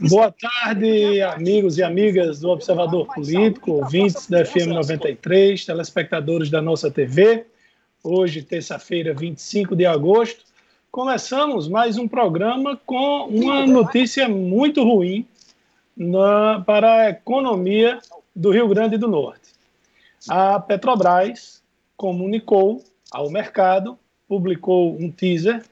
Boa tarde, amigos e amigas do Observador Político, ouvintes da FM 93, telespectadores da nossa TV. Hoje, terça-feira, 25 de agosto, começamos mais um programa com uma notícia muito ruim na, para a economia do Rio Grande do Norte. A Petrobras comunicou ao mercado, publicou um teaser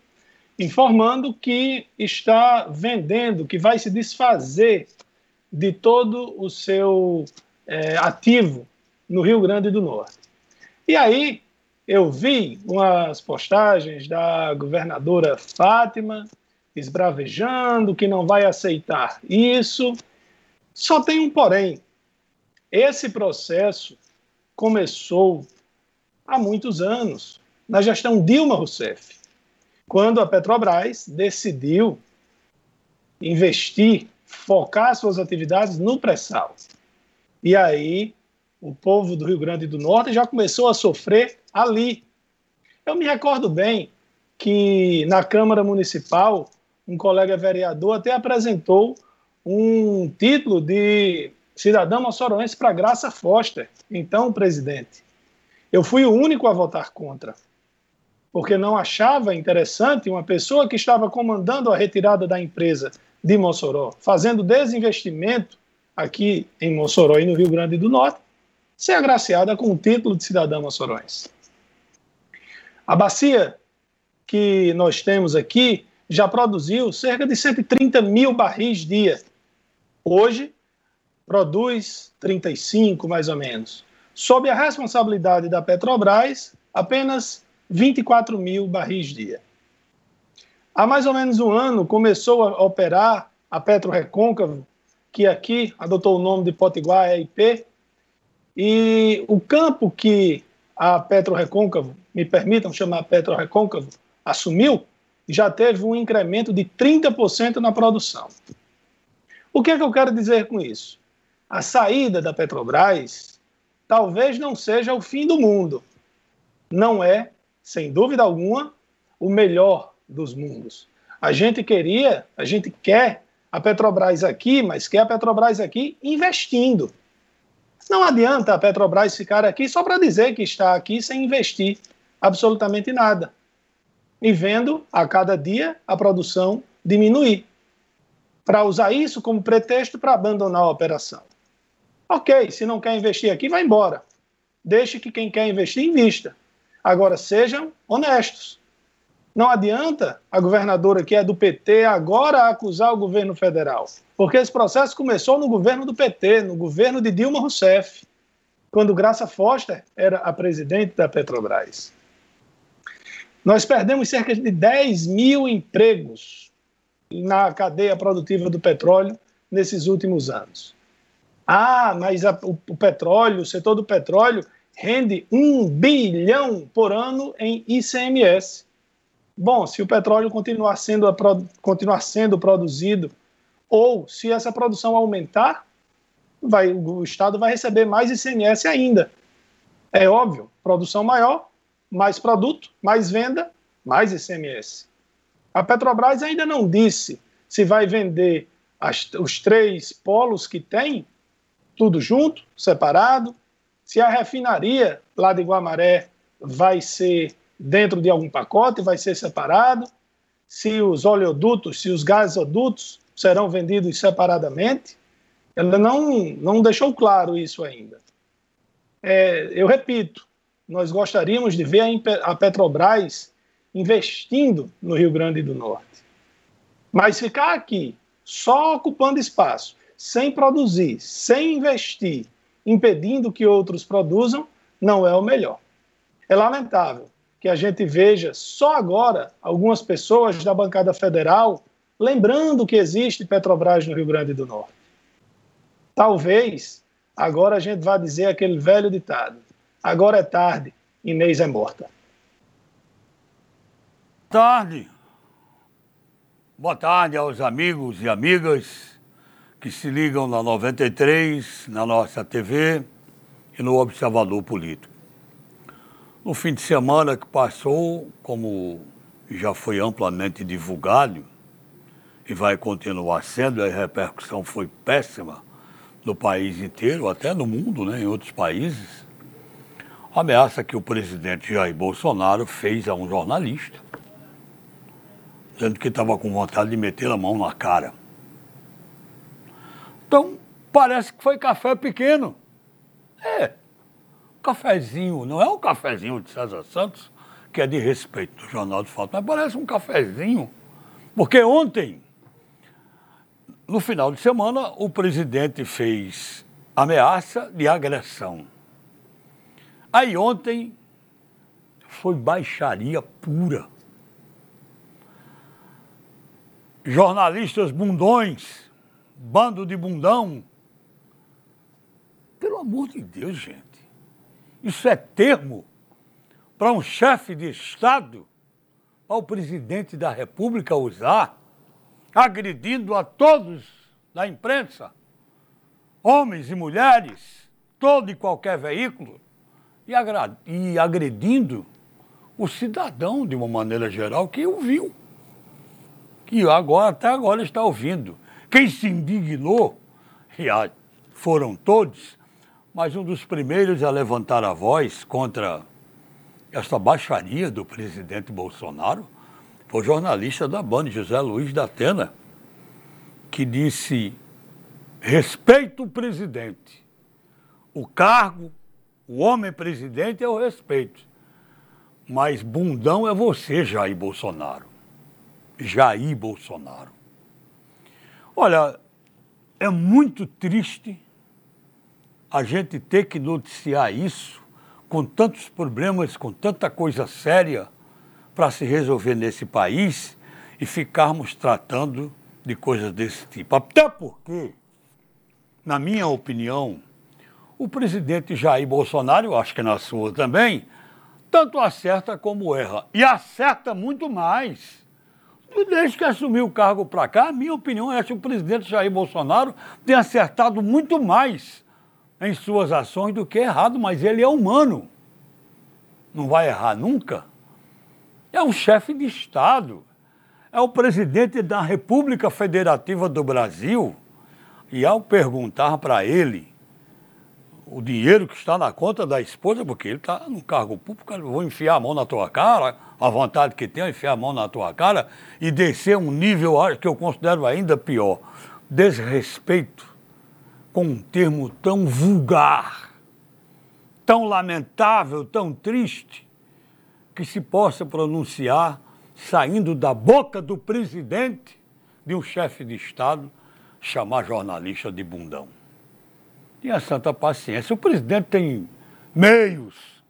informando que está vendendo, que vai se desfazer de todo o seu é, ativo no Rio Grande do Norte. E aí eu vi umas postagens da governadora Fátima esbravejando que não vai aceitar isso. Só tem um porém. Esse processo começou há muitos anos, na gestão Dilma Rousseff quando a Petrobras decidiu investir, focar suas atividades no pré-sal. E aí o povo do Rio Grande do Norte já começou a sofrer ali. Eu me recordo bem que na Câmara Municipal um colega vereador até apresentou um título de cidadão moçoroense para Graça Foster, então presidente. Eu fui o único a votar contra porque não achava interessante uma pessoa que estava comandando a retirada da empresa de Mossoró, fazendo desinvestimento aqui em Mossoró e no Rio Grande do Norte, ser agraciada com o título de cidadã moçoroense. A bacia que nós temos aqui já produziu cerca de 130 mil barris dia. Hoje, produz 35, mais ou menos. Sob a responsabilidade da Petrobras, apenas 24 mil barris dia. Há mais ou menos um ano começou a operar a Petro Recôncavo, que aqui adotou o nome de Potiguar EIP, e o campo que a Petro Recôncavo, me permitam chamar Petro Recôncavo, assumiu, já teve um incremento de 30% na produção. O que é que eu quero dizer com isso? A saída da Petrobras talvez não seja o fim do mundo. Não é sem dúvida alguma, o melhor dos mundos. A gente queria, a gente quer a Petrobras aqui, mas quer a Petrobras aqui investindo. Não adianta a Petrobras ficar aqui só para dizer que está aqui sem investir absolutamente nada. E vendo a cada dia a produção diminuir. Para usar isso como pretexto para abandonar a operação. Ok, se não quer investir aqui, vai embora. Deixe que quem quer investir, invista. Agora, sejam honestos. Não adianta a governadora que é do PT agora acusar o governo federal, porque esse processo começou no governo do PT, no governo de Dilma Rousseff, quando Graça Foster era a presidente da Petrobras. Nós perdemos cerca de 10 mil empregos na cadeia produtiva do petróleo nesses últimos anos. Ah, mas a, o, o petróleo, o setor do petróleo, rende um bilhão por ano em ICMS. Bom, se o petróleo continuar sendo, continuar sendo produzido, ou se essa produção aumentar, vai, o Estado vai receber mais ICMS ainda. É óbvio, produção maior, mais produto, mais venda, mais ICMS. A Petrobras ainda não disse se vai vender as, os três polos que tem, tudo junto, separado, se a refinaria lá de Guamaré vai ser dentro de algum pacote, vai ser separado, se os oleodutos, se os gasodutos serão vendidos separadamente. Ela não, não deixou claro isso ainda. É, eu repito, nós gostaríamos de ver a Petrobras investindo no Rio Grande do Norte. Mas ficar aqui só ocupando espaço, sem produzir, sem investir, impedindo que outros produzam, não é o melhor. É lamentável que a gente veja só agora algumas pessoas da bancada federal lembrando que existe Petrobras no Rio Grande do Norte. Talvez agora a gente vá dizer aquele velho ditado: agora é tarde, Inês é morta. Tarde. Boa tarde aos amigos e amigas que se ligam na 93, na nossa TV e no Observador Político. No fim de semana que passou, como já foi amplamente divulgado, e vai continuar sendo, a repercussão foi péssima no país inteiro, até no mundo, né, em outros países. A ameaça que o presidente Jair Bolsonaro fez a um jornalista, dizendo que estava com vontade de meter a mão na cara. Então, parece que foi café pequeno. É, cafezinho, não é um cafezinho de César Santos, que é de respeito do Jornal de Fato, mas parece um cafezinho. Porque ontem, no final de semana, o presidente fez ameaça de agressão. Aí ontem foi baixaria pura. Jornalistas bundões, bando de bundão. Pelo amor de Deus, gente. Isso é termo para um chefe de Estado, para o presidente da República usar? agredindo a todos da imprensa, homens e mulheres, todo e qualquer veículo, e, agredindo o cidadão de uma maneira geral que ouviu, que agora até agora está ouvindo. Quem se indignou, e foram todos, mas um dos primeiros a levantar a voz contra esta baixaria do presidente Bolsonaro foi o jornalista da Band, José Luiz da Atena, que disse: respeito o presidente. O cargo, o homem presidente é o respeito. Mas bundão é você, Jair Bolsonaro. Jair Bolsonaro. Olha, é muito triste a gente ter que noticiar isso com tantos problemas, com tanta coisa séria para se resolver nesse país e ficarmos tratando de coisas desse tipo. Até porque, na minha opinião, o presidente Jair Bolsonaro, acho que na sua também, tanto acerta como erra. E acerta muito mais. Desde que assumiu o cargo para cá, a minha opinião é que o presidente Jair Bolsonaro tem acertado muito mais em suas ações do que errado, mas ele é humano. Não vai errar nunca. É um chefe de Estado. É o presidente da República Federativa do Brasil. E ao perguntar para ele o dinheiro que está na conta da esposa, porque ele está no cargo público, vou enfiar a mão na tua cara, a vontade que tem é enfiar a mão na tua cara e descer um nível que eu considero ainda pior. Desrespeito com um termo tão vulgar, tão lamentável, tão triste, que se possa pronunciar saindo da boca do presidente de um chefe de Estado chamar jornalista de bundão. Tenha santa paciência. O presidente tem meios,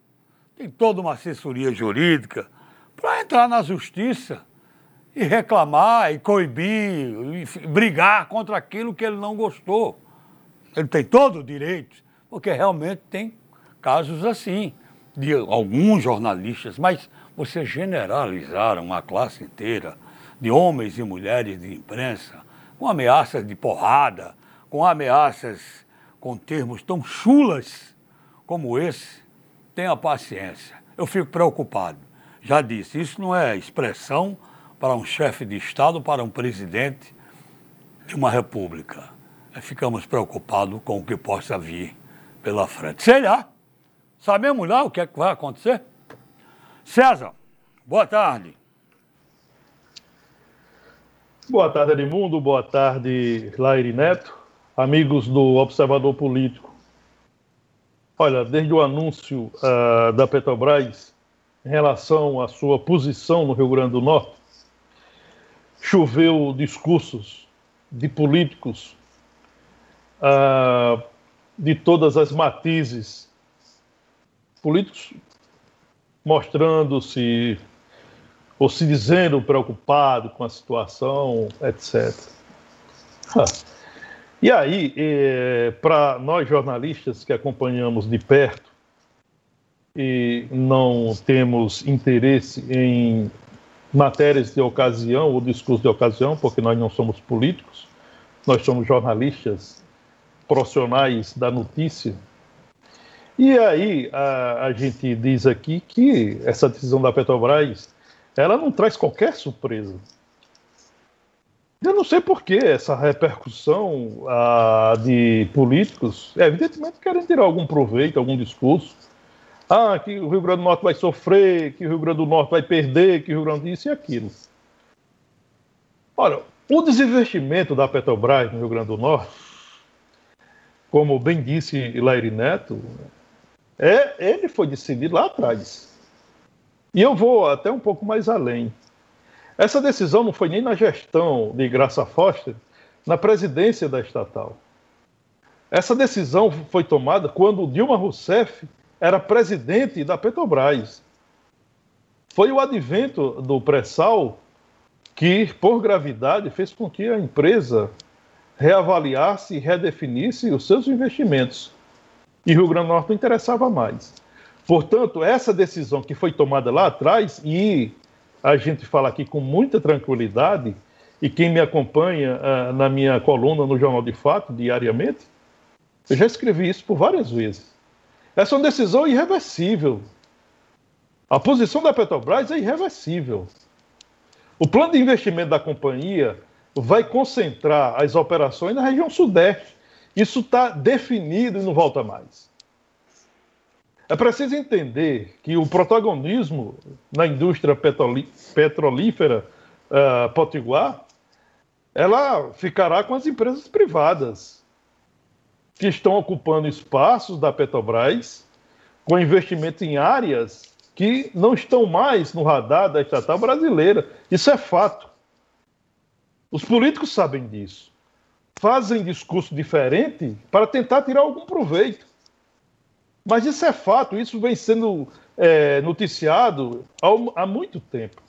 tem toda uma assessoria jurídica para entrar na justiça e reclamar e coibir, e brigar contra aquilo que ele não gostou. Ele tem todo o direito, porque realmente tem casos assim de alguns jornalistas, mas você generalizaram uma classe inteira de homens e mulheres de imprensa com ameaças de porrada, com ameaças com termos tão chulas como esse, tenha paciência. Eu fico preocupado. Já disse, isso não é expressão para um chefe de Estado, para um presidente de uma república. Ficamos preocupados com o que possa vir pela frente. Sei lá. Sabemos lá o que, é que vai acontecer? César, boa tarde. Boa tarde, Edmundo. Boa tarde, Laire Neto. Amigos do Observador Político. Olha, desde o anúncio uh, da Petrobras em relação à sua posição no Rio Grande do Norte, choveu discursos de políticos uh, de todas as matizes políticos mostrando-se ou se dizendo preocupado com a situação, etc. E aí, é, para nós jornalistas que acompanhamos de perto e não temos interesse em matérias de ocasião ou discurso de ocasião, porque nós não somos políticos, nós somos jornalistas profissionais da notícia, e aí a, a gente diz aqui que essa decisão da Petrobras ela não traz qualquer surpresa. Eu não sei por que essa repercussão ah, de políticos, evidentemente querem tirar algum proveito, algum discurso. Ah, que o Rio Grande do Norte vai sofrer, que o Rio Grande do Norte vai perder, que o Rio Grande isso e aquilo. Olha, o desinvestimento da Petrobras no Rio Grande do Norte, como bem disse Laire Neto, é, ele foi decidido lá atrás. E eu vou até um pouco mais além. Essa decisão não foi nem na gestão de Graça Foster, na presidência da estatal. Essa decisão foi tomada quando Dilma Rousseff era presidente da Petrobras. Foi o advento do pré-sal que, por gravidade, fez com que a empresa reavaliasse e redefinisse os seus investimentos. E Rio Grande do Norte não interessava mais. Portanto, essa decisão que foi tomada lá atrás, e a gente fala aqui com muita tranquilidade, e quem me acompanha uh, na minha coluna no Jornal de Fato, diariamente, eu já escrevi isso por várias vezes. Essa é uma decisão irreversível. A posição da Petrobras é irreversível. O plano de investimento da companhia vai concentrar as operações na região sudeste. Isso está definido e não volta mais. É preciso entender que o protagonismo na indústria petrolífera uh, potiguar, ela ficará com as empresas privadas que estão ocupando espaços da Petrobras com investimento em áreas que não estão mais no radar da estatal brasileira. Isso é fato. Os políticos sabem disso. Fazem discurso diferente para tentar tirar algum proveito. Mas isso é fato, isso vem sendo é, noticiado há, há, muito tempo.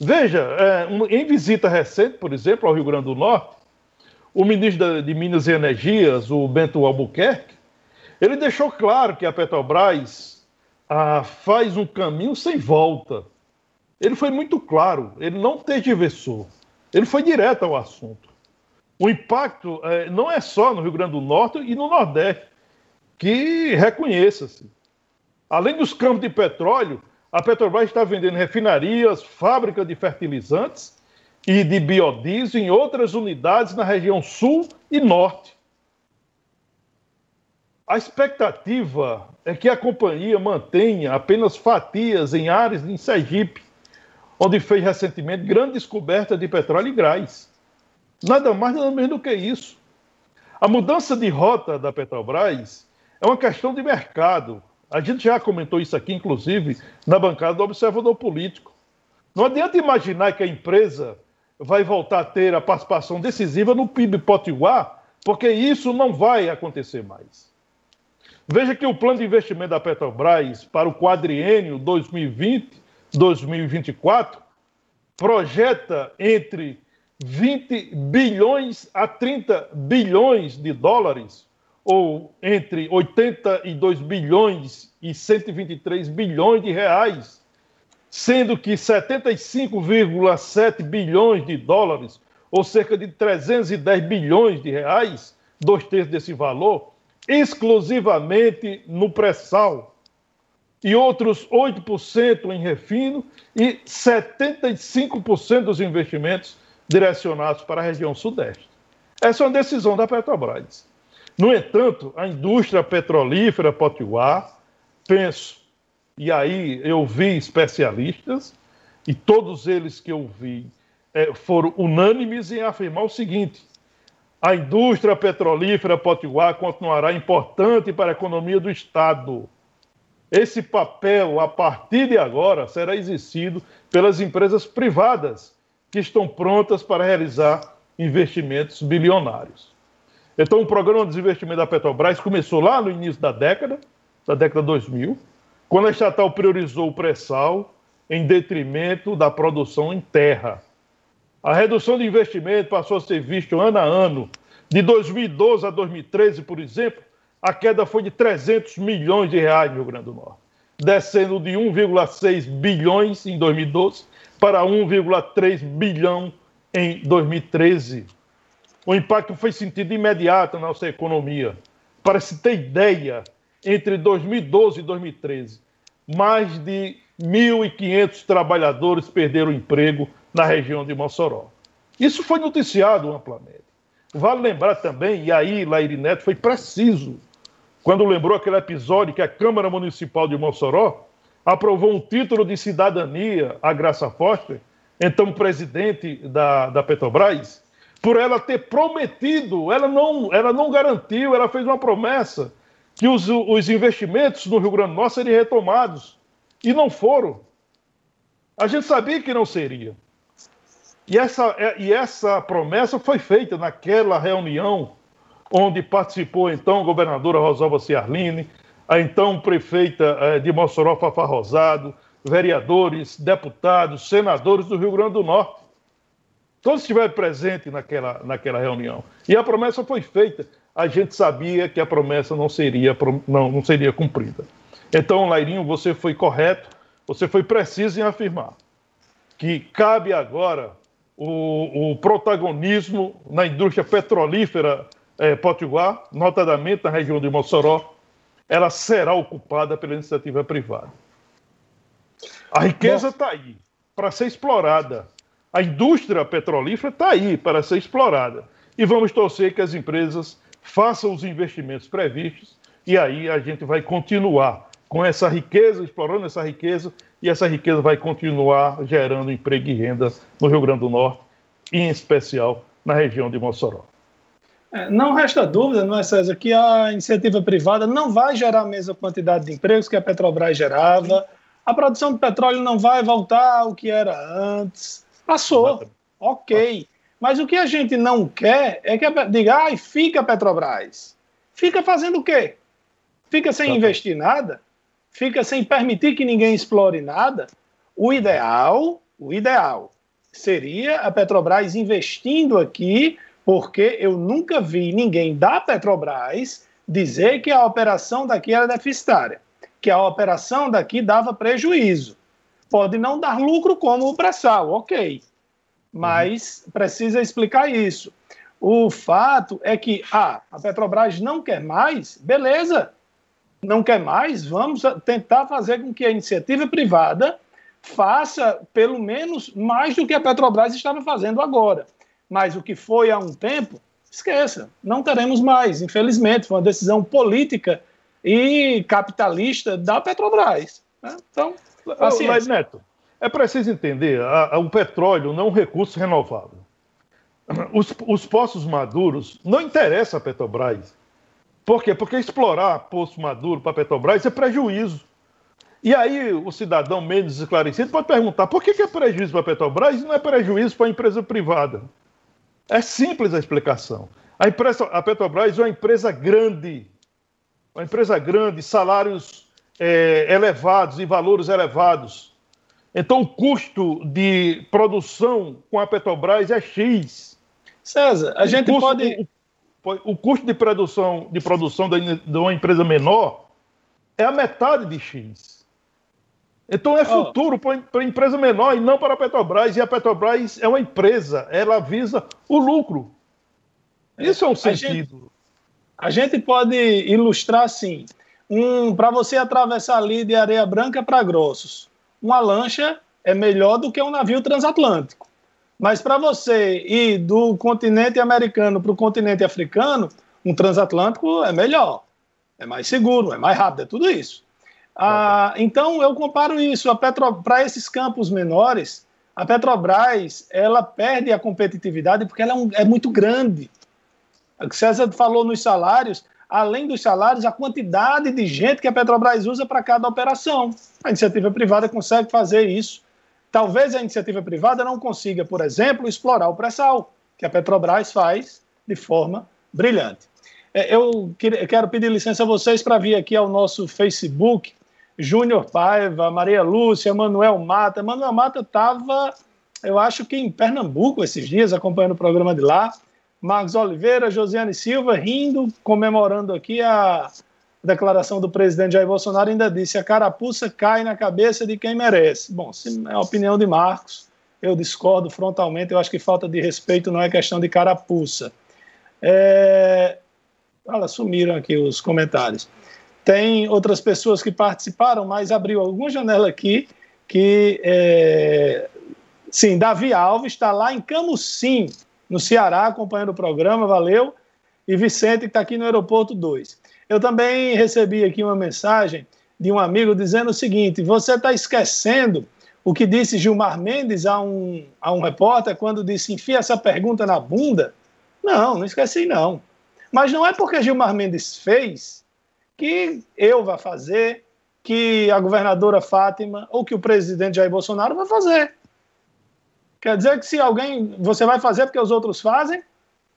Veja, é, um, em visita recente, por exemplo, ao Rio Grande do Norte, o ministro de Minas e Energias, o Bento Albuquerque, ele deixou claro que a Petrobras ah, faz um caminho sem volta. Ele foi muito claro, ele não tergiversou, ele foi direto ao assunto. O impacto é, não é só no Rio Grande do Norte e no Nordeste, que reconheça-se. Além dos campos de petróleo, a Petrobras está vendendo refinarias, fábricas de fertilizantes e de biodiesel em outras unidades na região sul e norte. A expectativa é que a companhia mantenha apenas fatias em áreas em Sergipe, onde fez recentemente grande descoberta de petróleo e gás. Nada mais nada menos do que isso. A mudança de rota da Petrobras é uma questão de mercado. A gente já comentou isso aqui, inclusive, na bancada do Observador Político. Não adianta imaginar que a empresa vai voltar a ter a participação decisiva no PIB potiguar, porque isso não vai acontecer mais. Veja que o plano de investimento da Petrobras para o quadriênio 2020-2024 projeta entre 20 bilhões a 30 bilhões de dólares, ou entre 82 bilhões e 123 bilhões de reais sendo que 75,7 bilhões de dólares, ou cerca de 310 bilhões de reais, dois terços desse valor, exclusivamente no pré-sal, e outros 8% em refino e 75% dos investimentos direcionados para a região sudeste. Essa é uma decisão da Petrobras. No entanto, a indústria petrolífera potiguar, penso, e aí eu vi especialistas, e todos eles que eu vi é, foram unânimes em afirmar o seguinte: a indústria petrolífera potiguar continuará importante para a economia do Estado. Esse papel, a partir de agora, será exercido pelas empresas privadas que estão prontas para realizar investimentos bilionários. Então, o programa de desinvestimento da Petrobras começou lá no início da década, da década 2000, quando a estatal priorizou o pré-sal em detrimento da produção em terra. A redução de investimento passou a ser vista ano a ano. De 2012 a 2013, por exemplo, a queda foi de 300 milhões de reais no Rio Grande do Norte, descendo de 1,6 bilhões em 2012 para 1,3 bilhão em 2013. O impacto foi sentido imediato na nossa economia. Para se ter ideia, entre 2012 e 2013, mais de 1.500 trabalhadores perderam emprego na região de Mossoró. Isso foi noticiado amplamente. Vale lembrar também, e aí Lairi Neto foi preciso, quando lembrou aquele episódio que a Câmara Municipal de Mossoró aprovou um título de cidadania à Graça Foster, então presidente da, da Petrobras, por ela ter prometido, ela não, ela não garantiu, ela fez uma promessa que os, os investimentos no Rio Grande do Norte seriam retomados. E não foram. A gente sabia que não seria. E essa, é, e essa promessa foi feita naquela reunião onde participou então a governadora Rosalba Ciarline, a então prefeita eh, de Mossoró, Fafá Rosado, vereadores, deputados, senadores do Rio Grande do Norte. Todos estiveram presentes naquela, naquela reunião. E a promessa foi feita. A gente sabia que a promessa não seria, não, não seria cumprida. Então, Lairinho, você foi correto, você foi preciso em afirmar que cabe agora o, o protagonismo na indústria petrolífera eh, potiguar, notadamente na região de Mossoró, ela será ocupada pela iniciativa privada. A riqueza está aí para ser explorada. A indústria petrolífera está aí para ser explorada. E vamos torcer que as empresas façam os investimentos previstos e aí a gente vai continuar com essa riqueza, explorando essa riqueza, e essa riqueza vai continuar gerando emprego e renda no Rio Grande do Norte, e em especial na região de Mossoró. É, não resta dúvida, não é, César, que a iniciativa privada não vai gerar a mesma quantidade de empregos que a Petrobras gerava, a produção de petróleo não vai voltar ao que era antes. Passou, ok. Mas o que a gente não quer é que a, diga, ai, fica a Petrobras. Fica fazendo o quê? Fica sem investir nada? Fica sem permitir que ninguém explore nada? O ideal, o ideal seria a Petrobras investindo aqui, porque eu nunca vi ninguém da Petrobras dizer que a operação daqui era deficitária que a operação daqui dava prejuízo. Pode não dar lucro como o pré-sal, ok. Mas uhum. precisa explicar isso. O fato é que, ah, a Petrobras não quer mais, beleza. Não quer mais, vamos tentar fazer com que a iniciativa privada faça pelo menos mais do que a Petrobras estava fazendo agora. Mas o que foi há um tempo, esqueça, não teremos mais, infelizmente. Foi uma decisão política e capitalista da Petrobras. Né? Então, assim, Mas, Neto, é preciso entender, a, a, o petróleo não é um recurso renovável. Os, os poços maduros não interessam a Petrobras. Por quê? Porque explorar poço maduro para a Petrobras é prejuízo. E aí o cidadão menos esclarecido pode perguntar por que, que é prejuízo para a Petrobras e não é prejuízo para a empresa privada? É simples a explicação. A, empresa, a Petrobras é uma empresa grande, uma empresa grande, salários é, elevados e valores elevados. Então, o custo de produção com a Petrobras é X. César, a o gente custo, pode. O, o, custo de produção, de produção de uma empresa menor é a metade de X. Então é futuro oh. para a empresa menor e não para a Petrobras. E a Petrobras é uma empresa, ela visa o lucro. Isso é um sentido. A gente pode ilustrar assim: um, para você atravessar ali de areia branca para grossos, uma lancha é melhor do que um navio transatlântico. Mas para você ir do continente americano para o continente africano, um transatlântico é melhor, é mais seguro, é mais rápido, é tudo isso. Ah, então eu comparo isso para esses campos menores. A Petrobras ela perde a competitividade porque ela é, um, é muito grande. O que César falou nos salários, além dos salários, a quantidade de gente que a Petrobras usa para cada operação. A iniciativa privada consegue fazer isso. Talvez a iniciativa privada não consiga, por exemplo, explorar o pré-sal, que a Petrobras faz de forma brilhante. É, eu quero pedir licença a vocês para vir aqui ao nosso Facebook. Júnior Paiva, Maria Lúcia, Manuel Mata. Manuel Mata estava, eu acho que em Pernambuco esses dias, acompanhando o programa de lá. Marcos Oliveira, Josiane Silva, rindo, comemorando aqui a declaração do presidente Jair Bolsonaro, ainda disse: a carapuça cai na cabeça de quem merece. Bom, se é a opinião de Marcos, eu discordo frontalmente, eu acho que falta de respeito não é questão de carapuça. É... Olha, sumiram aqui os comentários. Tem outras pessoas que participaram, mas abriu alguma janela aqui que é, Sim, Davi Alves está lá em Camusim, no Ceará, acompanhando o programa, valeu. E Vicente, que está aqui no Aeroporto 2. Eu também recebi aqui uma mensagem de um amigo dizendo o seguinte: você está esquecendo o que disse Gilmar Mendes a um, a um repórter quando disse enfia essa pergunta na bunda? Não, não esqueci não. Mas não é porque Gilmar Mendes fez que eu vá fazer, que a governadora Fátima ou que o presidente Jair Bolsonaro vai fazer. Quer dizer que se alguém você vai fazer porque os outros fazem,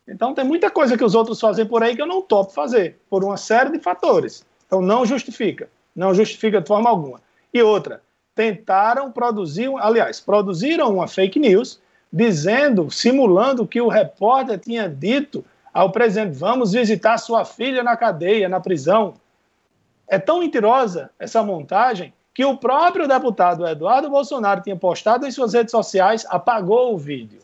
então tem muita coisa que os outros fazem por aí que eu não topo fazer, por uma série de fatores. Então não justifica, não justifica de forma alguma. E outra, tentaram produzir, aliás, produziram uma fake news dizendo, simulando que o repórter tinha dito ao presidente: vamos visitar sua filha na cadeia, na prisão. É tão mentirosa essa montagem que o próprio deputado Eduardo Bolsonaro tinha postado em suas redes sociais, apagou o vídeo.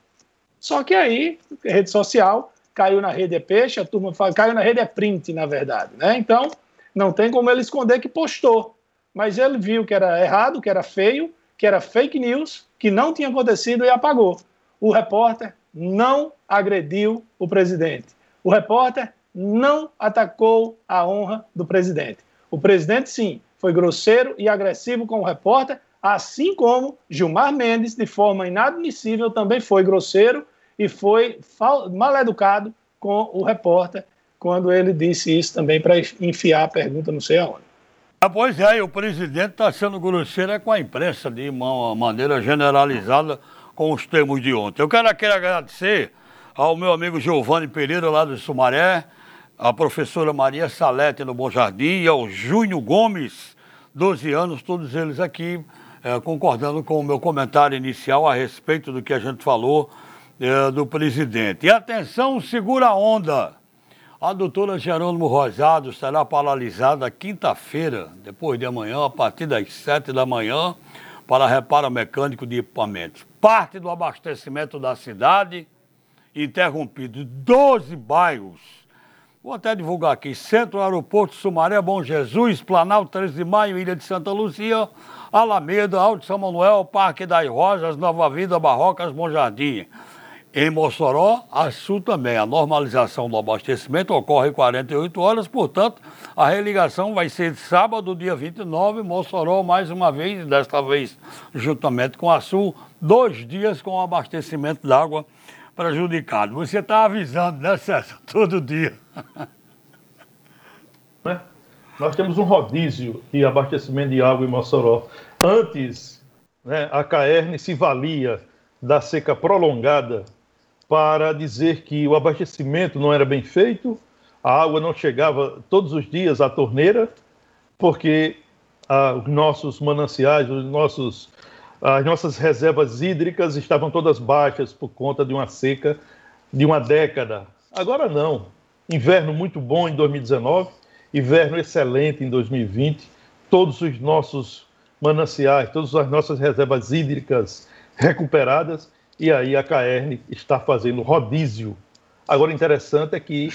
Só que aí, rede social, caiu na rede é peixe, a turma fala, caiu na rede é print, na verdade. Né? Então, não tem como ele esconder que postou. Mas ele viu que era errado, que era feio, que era fake news, que não tinha acontecido e apagou. O repórter não agrediu o presidente. O repórter não atacou a honra do presidente. O presidente, sim, foi grosseiro e agressivo com o repórter, assim como Gilmar Mendes, de forma inadmissível, também foi grosseiro e foi mal educado com o repórter quando ele disse isso também para enfiar a pergunta não sei aonde. Ah, pois é, e o presidente está sendo grosseiro é com a imprensa de uma maneira generalizada com os termos de ontem. Eu quero aqui agradecer ao meu amigo Giovanni Pereira, lá do Sumaré, a professora Maria Salete no Bom Jardim e ao Júnior Gomes, 12 anos, todos eles aqui é, concordando com o meu comentário inicial a respeito do que a gente falou é, do presidente. E atenção, segura a onda. A doutora Jerônimo Rosado será paralisada quinta-feira, depois de amanhã, a partir das sete da manhã, para reparo mecânico de equipamentos. Parte do abastecimento da cidade interrompido. Doze bairros Vou até divulgar aqui: Centro Aeroporto Sumaré, Bom Jesus, Planalto 13 de Maio, Ilha de Santa Luzia, Alameda, Alto São Manuel, Parque das Rosas, Nova Vida, Barrocas, Bom Jardim. Em Mossoró, a Sul também. A normalização do abastecimento ocorre em 48 horas, portanto, a religação vai ser sábado, dia 29, Mossoró, mais uma vez, desta vez juntamente com a Sul, dois dias com abastecimento d'água prejudicado. Você está avisando, né, César? Todo dia. Né? Nós temos um rodízio de abastecimento de água em Mossoró. Antes, né, a Caerne se valia da seca prolongada para dizer que o abastecimento não era bem feito, a água não chegava todos os dias à torneira, porque ah, os nossos mananciais, os nossos as nossas reservas hídricas estavam todas baixas por conta de uma seca de uma década. Agora não. Inverno muito bom em 2019, inverno excelente em 2020. Todos os nossos mananciais, todas as nossas reservas hídricas recuperadas e aí a KR está fazendo rodízio. Agora, interessante é que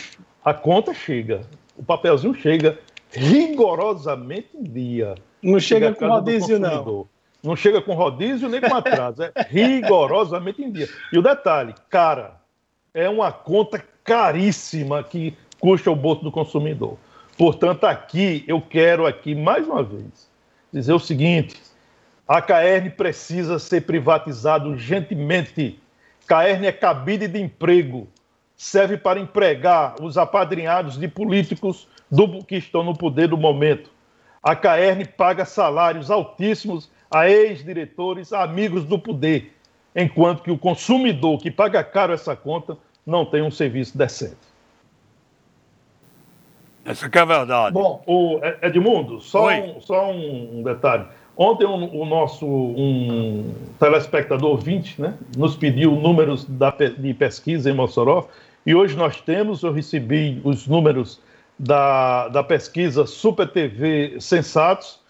a conta chega, o papelzinho chega rigorosamente em dia. Não chega, chega com rodízio, não. Não chega com rodízio nem com atraso, é rigorosamente em dia. E o detalhe, cara, é uma conta caríssima que custa o bolso do consumidor. Portanto, aqui eu quero aqui mais uma vez dizer o seguinte: a Caerne precisa ser privatizada urgentemente. Caerne é cabide de emprego, serve para empregar os apadrinhados de políticos do, que estão no poder do momento. A Caerne paga salários altíssimos a ex-diretores, amigos do poder, enquanto que o consumidor que paga caro essa conta não tem um serviço decente. Essa é a verdade. Bom, o Edmundo, só, um, só um detalhe. Ontem o, o, nosso um telespectador 20 né, nos pediu números da, de pesquisa em Mossoró e hoje nós temos, eu recebi os números da, da pesquisa Super TV Sensatos,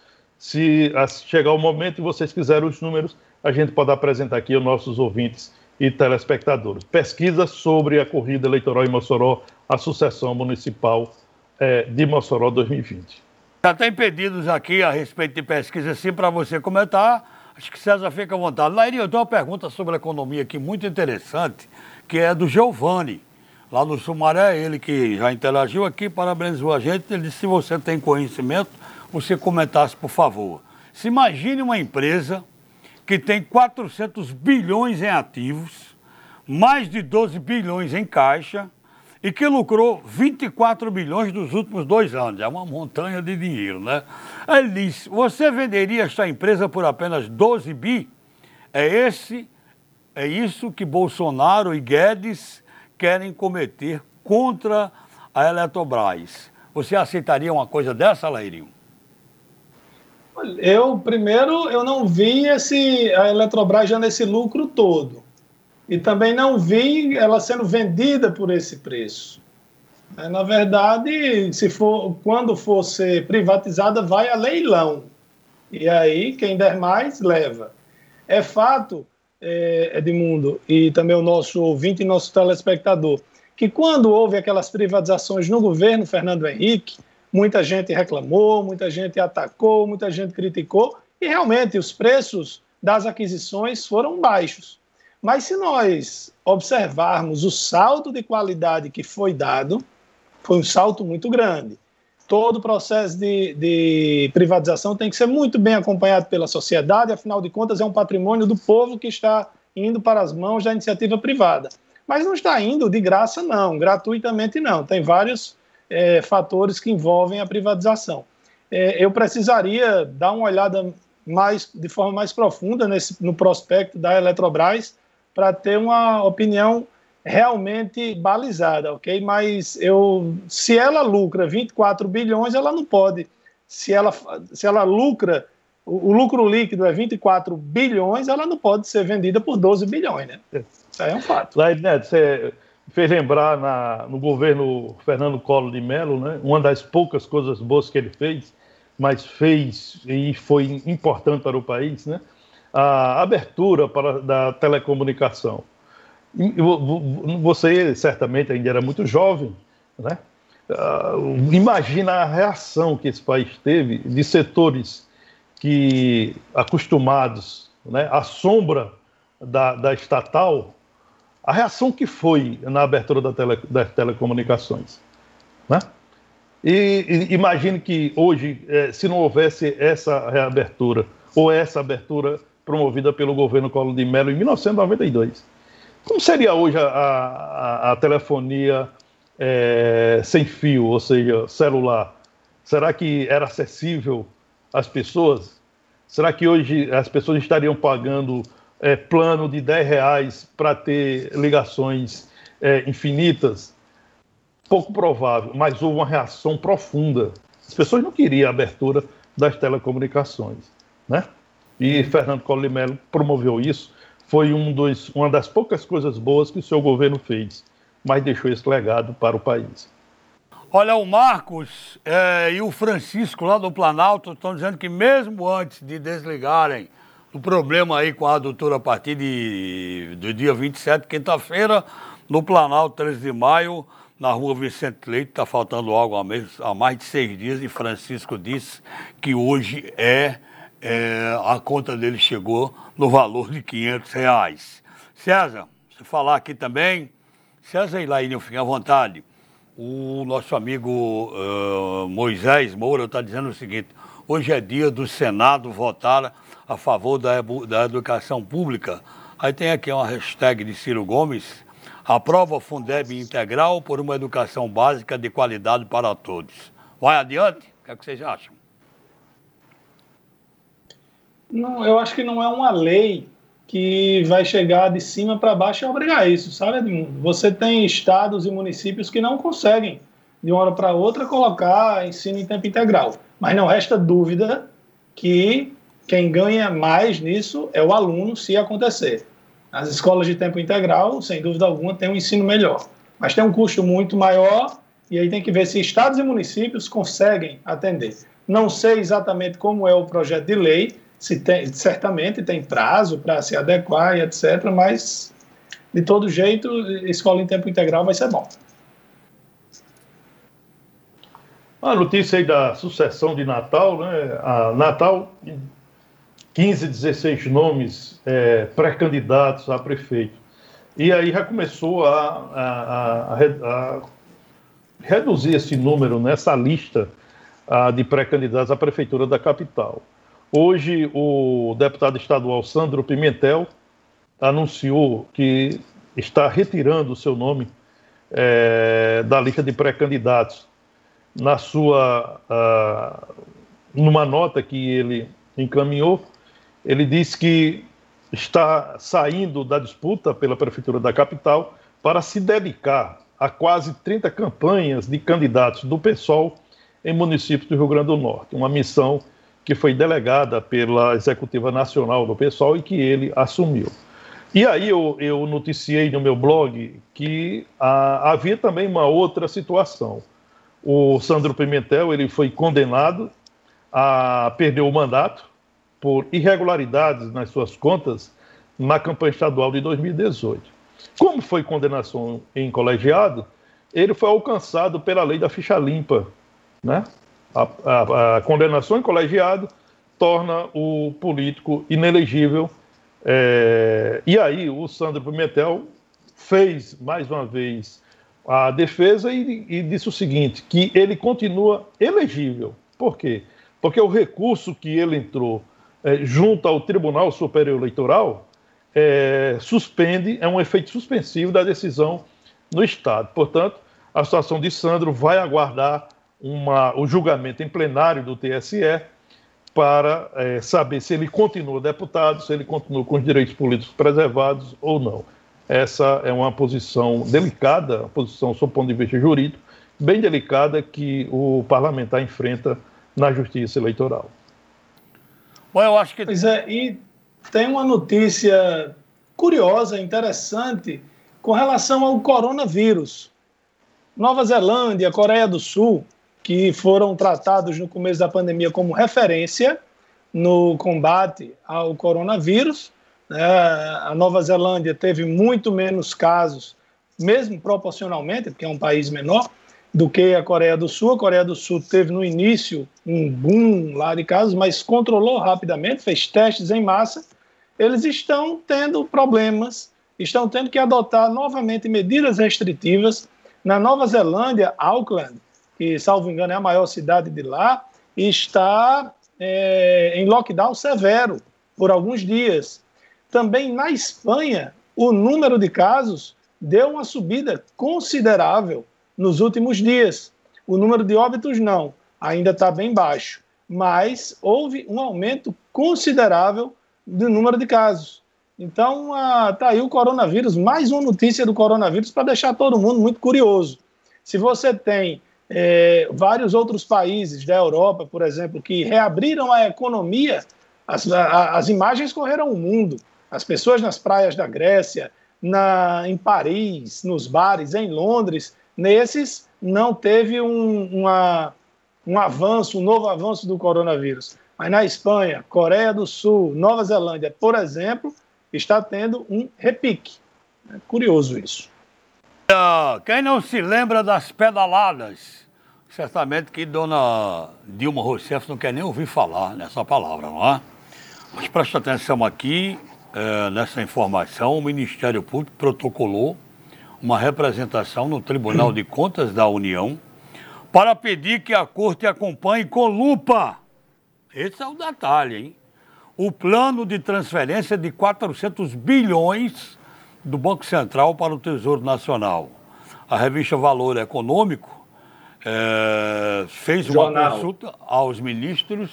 se chegar o momento e vocês quiserem os números, a gente pode apresentar aqui aos nossos ouvintes e telespectadores. Pesquisa sobre a corrida eleitoral em Mossoró, a sucessão municipal é, de Mossoró 2020. Já tem pedidos aqui a respeito de pesquisa, sim, para você comentar. Acho que César fica à vontade. Lairinho, eu tenho uma pergunta sobre a economia aqui muito interessante, que é do Giovanni, lá no Sumaré, ele que já interagiu aqui, parabenizou a gente. Ele disse: se você tem conhecimento, você comentasse, por favor. Se imagine uma empresa que tem 400 bilhões em ativos, mais de 12 bilhões em caixa e que lucrou 24 bilhões nos últimos dois anos. É uma montanha de dinheiro, né? Disse: Você venderia esta empresa por apenas 12 bi? É esse, é isso que Bolsonaro e Guedes querem cometer contra a Eletrobras. Você aceitaria uma coisa dessa, Lairinho? Eu, primeiro, eu não vi esse, a Eletrobras já nesse lucro todo e também não vi ela sendo vendida por esse preço. É, na verdade, se for, quando for ser privatizada, vai a leilão. E aí, quem der mais, leva. É fato, é, Edmundo, e também o nosso ouvinte e nosso telespectador, que quando houve aquelas privatizações no governo Fernando Henrique, muita gente reclamou, muita gente atacou, muita gente criticou, e realmente os preços das aquisições foram baixos. Mas se nós observarmos o salto de qualidade que foi dado, foi um salto muito grande. Todo o processo de, de, privatização tem que ser muito bem acompanhado pela sociedade, afinal de contas, é um patrimônio do povo que está indo para as mãos da iniciativa privada. Mas não está indo de graça, não, gratuitamente não. Tem vários é, fatores que envolvem a privatização. É, eu precisaria dar uma olhada mais, de forma mais profunda nesse, no prospecto da Eletrobras para ter uma opinião realmente balizada, ok? Mas eu, se ela lucra 24 bilhões, ela não pode. Se ela, se ela lucra, o, o lucro líquido é 24 bilhões, ela não pode ser vendida por 12 bilhões, né? Isso aí é um fato. Lá, Neto, você fez lembrar na, no governo Fernando Collor de Mello, né? Uma das poucas coisas boas que ele fez, mas fez e foi importante para o país, né? a abertura para, da telecomunicação. Você certamente ainda era muito jovem, né? Uh, imagina a reação que esse país teve de setores que acostumados né, à sombra da, da, estatal, a reação que foi na abertura da tele, das telecomunicações. Né? E, e imagine que hoje, eh, se não houvesse essa reabertura ou essa abertura promovida pelo governo Collor de Mello em 1992. Como seria hoje a, a, a telefonia é, sem fio, ou seja, celular? Será que era acessível às pessoas? Será que hoje as pessoas estariam pagando é, plano de 10 reais para ter ligações é, infinitas? Pouco provável, mas houve uma reação profunda. As pessoas não queriam a abertura das telecomunicações, né? e Fernando Collor promoveu isso. Foi um dos, uma das poucas coisas boas que o seu governo fez, mas deixou esse legado para o país. Olha, o Marcos é, e o Francisco lá do Planalto estão dizendo que mesmo antes de desligarem o problema aí com a adutora a partir de, do dia 27, quinta-feira, no Planalto, 13 de maio, na rua Vicente Leite, está faltando algo há, há mais de seis dias, e Francisco disse que hoje é é, a conta dele chegou no valor de 500 reais. César, você falar aqui também, César e Laíne, fiquem à vontade. O nosso amigo uh, Moisés Moura está dizendo o seguinte: hoje é dia do Senado votar a favor da, da educação pública. Aí tem aqui uma hashtag de Ciro Gomes: aprova o Fundeb integral por uma educação básica de qualidade para todos. Vai adiante? O que, é que vocês acham? Não, eu acho que não é uma lei que vai chegar de cima para baixo e obrigar isso, sabe, Edmundo? Você tem estados e municípios que não conseguem, de uma hora para outra, colocar ensino em tempo integral. Mas não resta dúvida que quem ganha mais nisso é o aluno, se acontecer. As escolas de tempo integral, sem dúvida alguma, têm um ensino melhor. Mas tem um custo muito maior, e aí tem que ver se estados e municípios conseguem atender. Não sei exatamente como é o projeto de lei, se tem, certamente tem prazo para se adequar e etc., mas de todo jeito, escola em tempo integral vai ser bom. A notícia aí da sucessão de Natal, né? A Natal 15, 16 nomes é, pré-candidatos a prefeito. E aí já começou a, a, a, a reduzir esse número nessa lista de pré-candidatos à prefeitura da capital. Hoje, o deputado estadual Sandro Pimentel anunciou que está retirando o seu nome é, da lista de pré-candidatos. Na sua, uh, numa nota que ele encaminhou, ele disse que está saindo da disputa pela prefeitura da capital para se dedicar a quase 30 campanhas de candidatos do PSOL em municípios do Rio Grande do Norte. Uma missão que foi delegada pela Executiva Nacional do PSOL e que ele assumiu. E aí eu, eu noticiei no meu blog que ah, havia também uma outra situação. O Sandro Pimentel ele foi condenado a perder o mandato por irregularidades nas suas contas na campanha estadual de 2018. Como foi condenação em colegiado, ele foi alcançado pela lei da ficha limpa, né? A, a, a condenação em colegiado torna o político inelegível. É, e aí o Sandro Pimentel fez mais uma vez a defesa e, e, disse o seguinte: que ele continua elegível. Por quê? Porque o recurso que ele entrou é, junto ao Tribunal Superior Eleitoral é, suspende, é um efeito suspensivo da decisão no Estado. Portanto, a situação de Sandro vai aguardar uma, o julgamento em plenário do TSE para é, saber se ele continua deputado, se ele continua com os direitos políticos preservados ou não. Essa é uma posição delicada, uma posição, sob o ponto de vista jurídico, bem delicada que o parlamentar enfrenta na justiça eleitoral. Bom, eu acho que. Pois é, e tem uma notícia curiosa, interessante, com relação ao coronavírus. Nova Zelândia, Coreia do Sul que foram tratados no começo da pandemia como referência no combate ao coronavírus. Né? A Nova Zelândia teve muito menos casos, mesmo proporcionalmente, porque é um país menor, do que a Coreia do Sul. A Coreia do Sul teve no início um boom lá de casos, mas controlou rapidamente, fez testes em massa. Eles estão tendo problemas, estão tendo que adotar novamente medidas restritivas. Na Nova Zelândia, Auckland, que, salvo engano, é a maior cidade de lá, está é, em lockdown severo por alguns dias. Também na Espanha, o número de casos deu uma subida considerável nos últimos dias. O número de óbitos não, ainda está bem baixo, mas houve um aumento considerável do número de casos. Então, está aí o coronavírus, mais uma notícia do coronavírus para deixar todo mundo muito curioso. Se você tem é, vários outros países da Europa, por exemplo, que reabriram a economia, as, a, as imagens correram o mundo. As pessoas nas praias da Grécia, na, em Paris, nos bares, em Londres, nesses não teve um, uma, um avanço, um novo avanço do coronavírus. Mas na Espanha, Coreia do Sul, Nova Zelândia, por exemplo, está tendo um repique. É curioso isso. Quem não se lembra das pedaladas? Certamente que dona Dilma Rousseff não quer nem ouvir falar nessa palavra, não é? Mas preste atenção aqui, é, nessa informação, o Ministério Público protocolou uma representação no Tribunal de Contas da União para pedir que a Corte acompanhe com lupa. Esse é o detalhe, hein? O plano de transferência de 400 bilhões do Banco Central para o Tesouro Nacional. A revista Valor Econômico é, fez uma consulta aos ministros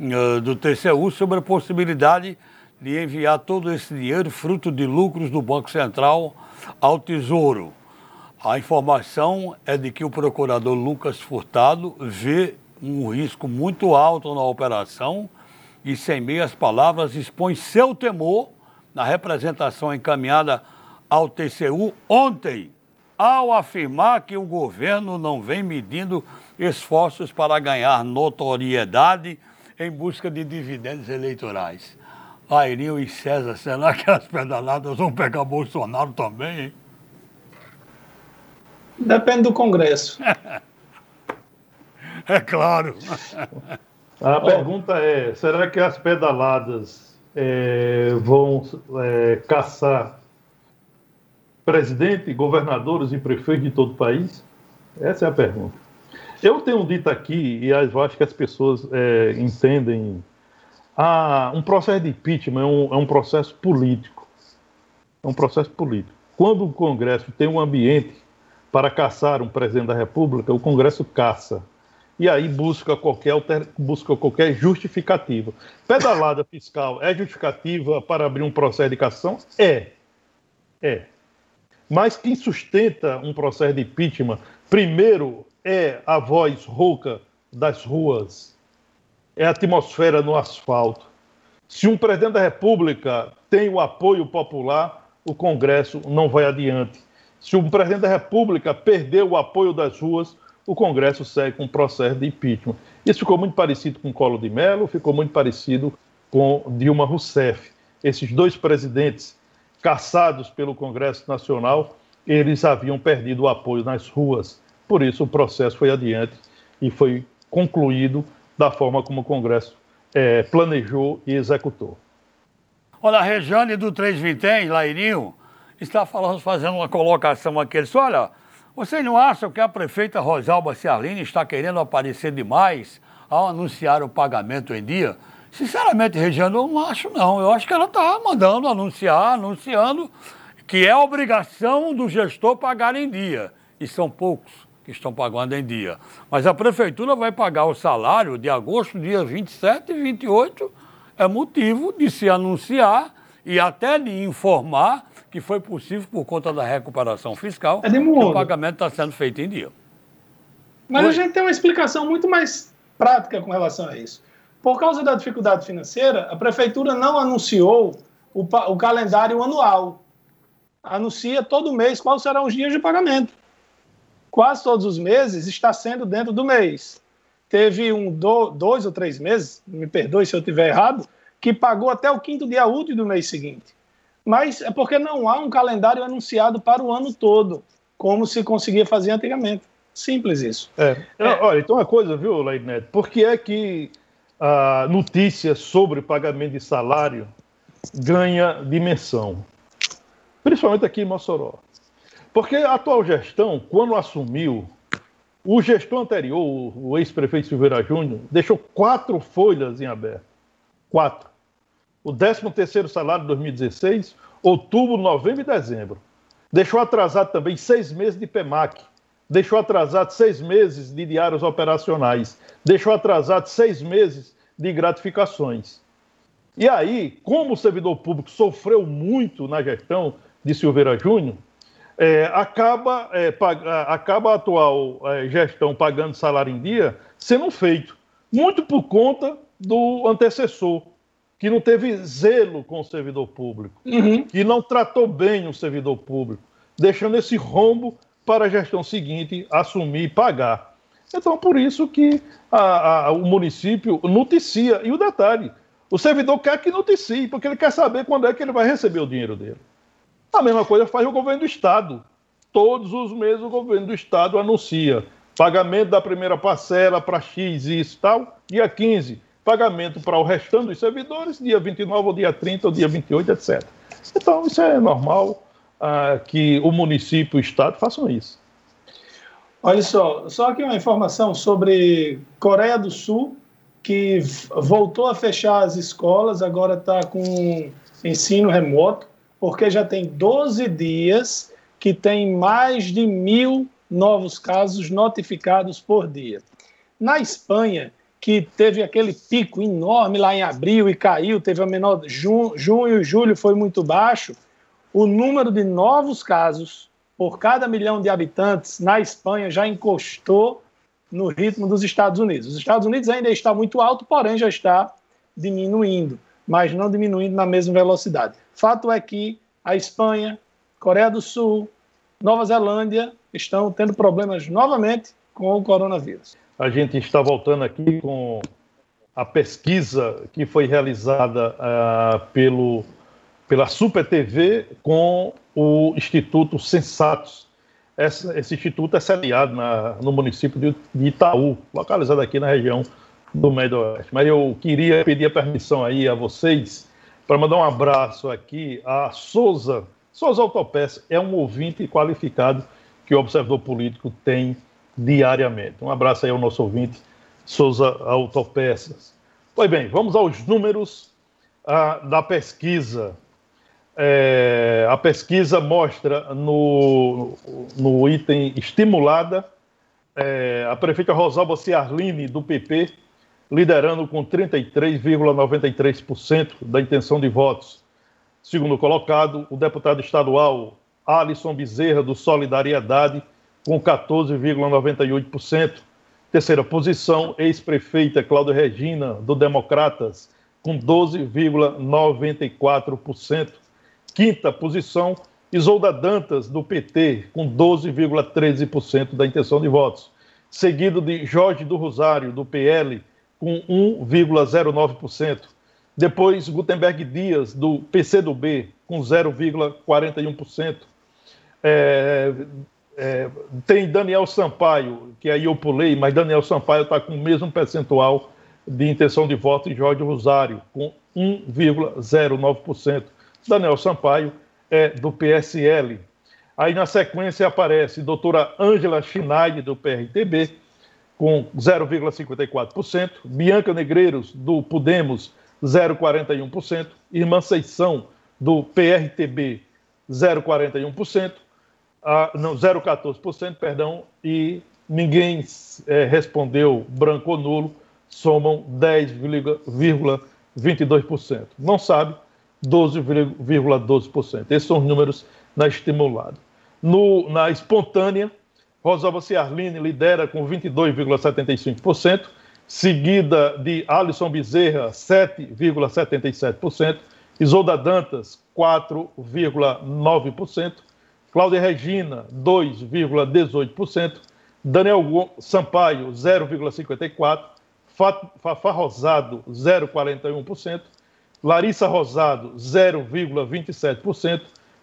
é, do TCU sobre a possibilidade de enviar todo esse dinheiro, fruto de lucros do Banco Central, ao Tesouro. A informação é de que o procurador Lucas Furtado vê um risco muito alto na operação e, sem meias palavras, expõe seu temor na representação encaminhada ao TCU ontem, ao afirmar que o governo não vem medindo esforços para ganhar notoriedade em busca de dividendos eleitorais. Airinho e César, será que as pedaladas vão pegar Bolsonaro também, hein? Depende do Congresso. é claro. A pergunta é: será que as pedaladas é, vão é, caçar presidente, governadores e prefeitos de todo o país? Essa é a pergunta. Eu tenho dito aqui, e eu acho que as pessoas é, entendem, ah, um processo de impeachment é um, é um processo político. É um processo político. Quando o Congresso tem um ambiente para caçar um presidente da República, o Congresso caça. E aí busca qualquer, busca qualquer justificativa. Pedalada fiscal é justificativa para abrir um processo de cassação? É. É. Mas quem sustenta um processo de impeachment, primeiro, é a voz rouca das ruas, é a atmosfera no asfalto. Se um presidente da República tem o apoio popular, o Congresso não vai adiante. Se um presidente da República perdeu o apoio das ruas, o Congresso segue com um processo de impeachment. Isso ficou muito parecido com Collor de Mello, ficou muito parecido com Dilma Rousseff. Esses dois presidentes caçados pelo Congresso Nacional, eles haviam perdido o apoio nas ruas. Por isso, o processo foi adiante e foi concluído da forma como o Congresso é, planejou e executou. Olha, a Rejane do 320, Lairinho, está falando, fazendo uma colocação aqui. Ele disse, olha, vocês não acham que a prefeita Rosalba Cialini está querendo aparecer demais ao anunciar o pagamento em dia? Sinceramente, Regiane, eu não acho não. Eu acho que ela está mandando anunciar, anunciando que é obrigação do gestor pagar em dia. E são poucos que estão pagando em dia. Mas a prefeitura vai pagar o salário de agosto, dia 27 e 28, é motivo de se anunciar e até de informar que foi possível por conta da recuperação fiscal é que o pagamento está sendo feito em dia. Mas Oi? a gente tem uma explicação muito mais prática com relação a isso. Por causa da dificuldade financeira, a prefeitura não anunciou o, o calendário anual. Anuncia todo mês quais serão os dias de pagamento. Quase todos os meses está sendo dentro do mês. Teve um do, dois ou três meses, me perdoe se eu estiver errado, que pagou até o quinto dia útil do mês seguinte. Mas é porque não há um calendário anunciado para o ano todo, como se conseguia fazer antigamente. Simples isso. É. É. Olha, então uma coisa, viu, Leide Neto? Por que é que a notícia sobre pagamento de salário ganha dimensão? Principalmente aqui em Mossoró. Porque a atual gestão, quando assumiu, o gestor anterior, o ex-prefeito Silveira Júnior, deixou quatro folhas em aberto. Quatro. O 13º salário de 2016, outubro, novembro e dezembro. Deixou atrasado também seis meses de PEMAC. Deixou atrasado seis meses de diários operacionais. Deixou atrasado seis meses de gratificações. E aí, como o servidor público sofreu muito na gestão de Silveira Júnior, é, acaba, é, acaba a atual é, gestão pagando salário em dia sendo feito, muito por conta do antecessor, que não teve zelo com o servidor público, uhum. que não tratou bem o servidor público, deixando esse rombo para a gestão seguinte assumir e pagar. Então, por isso que a, a, o município noticia. E o detalhe, o servidor quer que noticie, porque ele quer saber quando é que ele vai receber o dinheiro dele. A mesma coisa faz o governo do Estado. Todos os meses o governo do Estado anuncia pagamento da primeira parcela para X, isso e tal, dia 15 pagamento para o restante dos servidores, dia 29 ou dia 30 ou dia 28, etc. Então, isso é normal ah, que o município e o Estado façam isso. Olha só, só aqui uma informação sobre Coreia do Sul, que voltou a fechar as escolas, agora está com ensino remoto, porque já tem 12 dias que tem mais de mil novos casos notificados por dia. Na Espanha, que teve aquele pico enorme lá em abril e caiu, teve a menor. Junho, junho e julho foi muito baixo. O número de novos casos por cada milhão de habitantes na Espanha já encostou no ritmo dos Estados Unidos. Os Estados Unidos ainda está muito alto, porém já está diminuindo, mas não diminuindo na mesma velocidade. Fato é que a Espanha, Coreia do Sul, Nova Zelândia estão tendo problemas novamente com o coronavírus. A gente está voltando aqui com a pesquisa que foi realizada uh, pelo, pela Super TV com o Instituto Sensatos. Esse, esse instituto é sediado na, no município de, de Itaú, localizado aqui na região do Médio Oeste. Mas eu queria pedir a permissão aí a vocês para mandar um abraço aqui a Souza. Souza Autopeça é um ouvinte qualificado que o observador político tem diariamente. Um abraço aí ao nosso ouvinte, Souza Autopeças. Pois bem, vamos aos números ah, da pesquisa. É, a pesquisa mostra no, no item estimulada é, a prefeita Rosalba Ciarline, do PP, liderando com 33,93% da intenção de votos. Segundo colocado, o deputado estadual Alisson Bezerra, do Solidariedade, com 14,98%. Terceira posição, ex-prefeita Cláudia Regina, do Democratas, com 12,94%. Quinta posição, Isolda Dantas, do PT, com 12,13% da intenção de votos. Seguido de Jorge do Rosário, do PL, com 1,09%. Depois, Gutenberg Dias, do PCdoB, com 0,41%. É, é, tem Daniel Sampaio, que aí eu pulei, mas Daniel Sampaio está com o mesmo percentual de intenção de voto em Jorge Rosário, com 1,09%. Daniel Sampaio é do PSL. Aí na sequência aparece doutora Ângela Schneid, do PRTB, com 0,54%, Bianca Negreiros, do Podemos, 0,41%, Irmã Seição, do PRTB, 0,41%, ah, não, 0,14%, perdão, e ninguém é, respondeu branco ou nulo, somam 10,22%. Não sabe, 12,12%. Esses são os números na estimulada. No, na espontânea, Rosalba Ciarline lidera com 22,75%, seguida de Alisson Bezerra, 7,77%, Isolda Dantas, 4,9%, Cláudia Regina, 2,18%, Daniel Sampaio, 0,54%, Fafá Rosado, 0,41%, Larissa Rosado, 0,27%,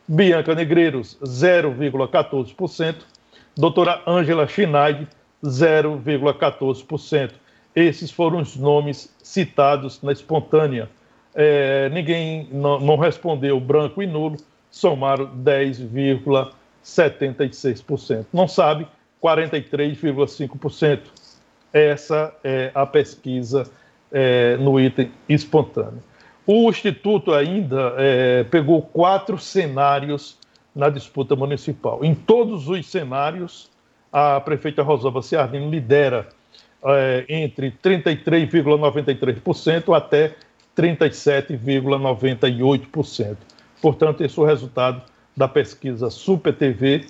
Bianca Negreiros, 0,14%, doutora Ângela Schneid, 0,14%. Esses foram os nomes citados na espontânea. É, ninguém não, não respondeu branco e nulo, somaram 10,76%. Não sabe, 43,5%. Essa é a pesquisa é, no item espontâneo. O Instituto ainda é, pegou quatro cenários na disputa municipal. Em todos os cenários, a prefeita Rosalba Ciardini lidera é, entre 33,93% até 37,98%. Portanto, esse é o resultado da pesquisa Super TV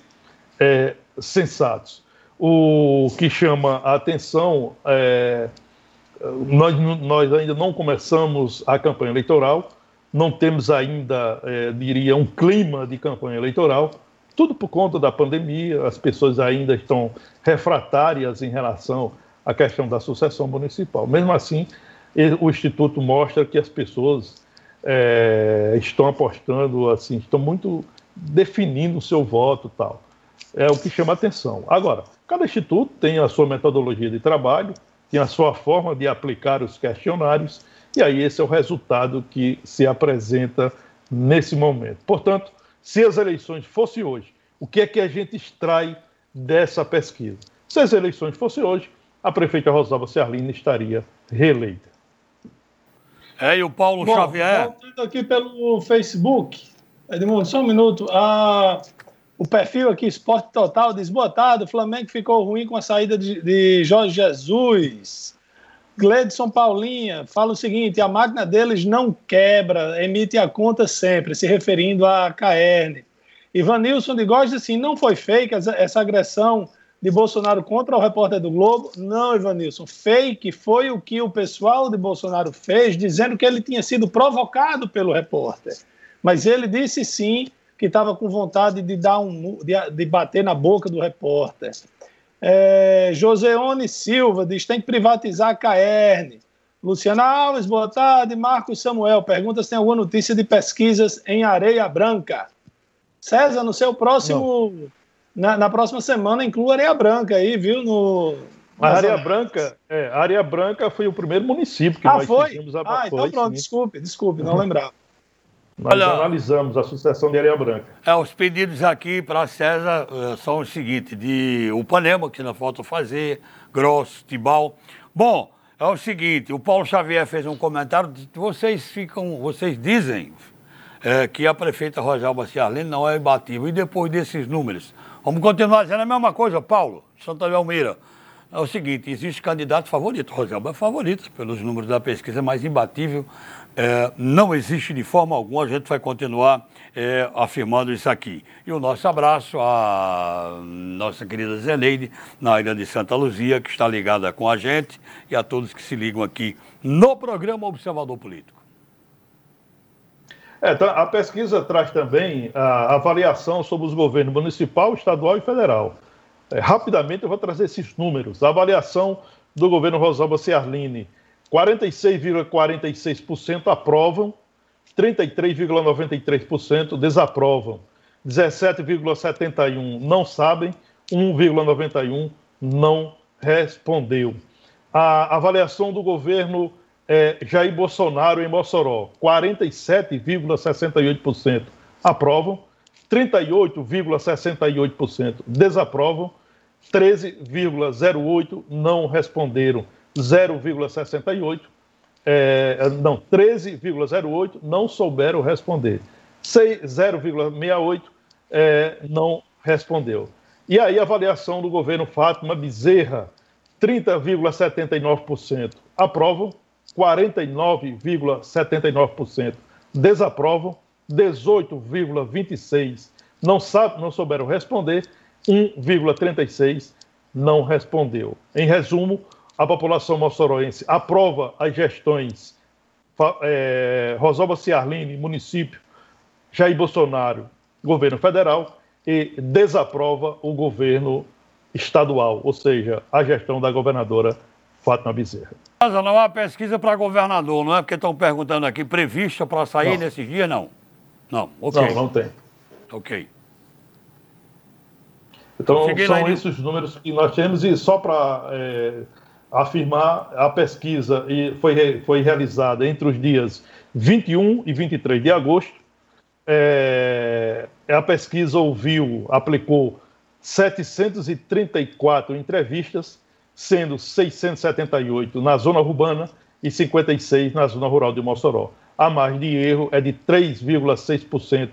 é, Sensatos. O que chama a atenção é nós, nós ainda não começamos a campanha eleitoral, não temos ainda, é, diria, um clima de campanha eleitoral, tudo por conta da pandemia, as pessoas ainda estão refratárias em relação à questão da sucessão municipal. Mesmo assim, o Instituto mostra que as pessoas é, estão apostando, assim, estão muito definindo o seu voto tal. É o que chama atenção. Agora, cada instituto tem a sua metodologia de trabalho, tem a sua forma de aplicar os questionários, e aí esse é o resultado que se apresenta nesse momento. Portanto, se as eleições fossem hoje, o que é que a gente extrai dessa pesquisa? Se as eleições fossem hoje, a prefeita Rosalba Serlina estaria reeleita. É, e o Paulo Bom, Xavier. Voltando aqui pelo Facebook, Edmundo, só um minuto. Ah, o perfil aqui, Esporte Total, diz: boa tarde, o Flamengo ficou ruim com a saída de, de Jorge Jesus. Gledson Paulinha fala o seguinte: a máquina deles não quebra, emite a conta sempre, se referindo à Caerne. Ivanilson de Góes assim: não foi fake essa agressão de Bolsonaro contra o repórter do Globo? Não, Ivanilson. Fake foi o que o pessoal de Bolsonaro fez, dizendo que ele tinha sido provocado pelo repórter. Mas ele disse sim que estava com vontade de dar um de, de, bater na boca do repórter. É, Joseone Silva diz tem que privatizar a Caerne. Luciana Alves, boa tarde. Marcos Samuel pergunta se tem alguma notícia de pesquisas em Areia Branca. César, no seu próximo. Na, na, próxima semana inclua Areia Branca aí, viu? No, A Área Branca, é, a Área Branca foi o primeiro município que ah, nós foi? fizemos a Ah, então pronto, sim. desculpe, desculpe, não lembrava. Nós Olha, analisamos a sucessão de Areia Branca. É, os pedidos aqui para César uh, são os seguintes, de Upanema, que ainda falta fazer, Grosso, Tibau. Bom, é o seguinte, o Paulo Xavier fez um comentário, vocês ficam, vocês dizem é, que a prefeita Rosalba Ciarlene não é imbatível. E depois desses números? Vamos continuar dizendo a mesma coisa, Paulo, Santa Belmira. É o seguinte, existe candidato favorito, Rosalba é favorita pelos números da pesquisa, mais imbatível é, não existe de forma alguma, a gente vai continuar é, afirmando isso aqui. E o nosso abraço à nossa querida Zeneide, na ilha de Santa Luzia, que está ligada com a gente, e a todos que se ligam aqui no programa Observador Político. É, tá, a pesquisa traz também a avaliação sobre os governos municipal, estadual e federal. É, rapidamente eu vou trazer esses números. A avaliação do governo Rosalba Ciarline 46,46% aprovam, 33,93% desaprovam, 17,71% não sabem, 1,91% não respondeu. A avaliação do governo é, Jair Bolsonaro em Mossoró, 47,68% aprovam, 38,68% desaprovam, 13,08% não responderam. 0,68, é, não, 13,08 não souberam responder. 0,68 é, não respondeu. E aí a avaliação do governo Fátima Bezerra, 30,79% aprovam, 49,79% desaprovam, 18,26% não, sabe, não souberam responder, 1,36% não respondeu. Em resumo, a população moçoroense aprova as gestões é, Rosalba Ciarline, município, Jair Bolsonaro, governo federal, e desaprova o governo estadual, ou seja, a gestão da governadora Fátima Bezerra. Mas não há pesquisa para governador, não é? Porque estão perguntando aqui, prevista para sair não. nesses dias? Não. Não, ok. Não, não tem. Ok. Então, são esses os números que nós temos, e só para é, afirmar a pesquisa e foi, foi realizada entre os dias 21 e 23 de agosto. É, a pesquisa ouviu, aplicou 734 entrevistas, sendo 678 na zona urbana e 56 na zona rural de Mossoró. A margem de erro é de 3,6%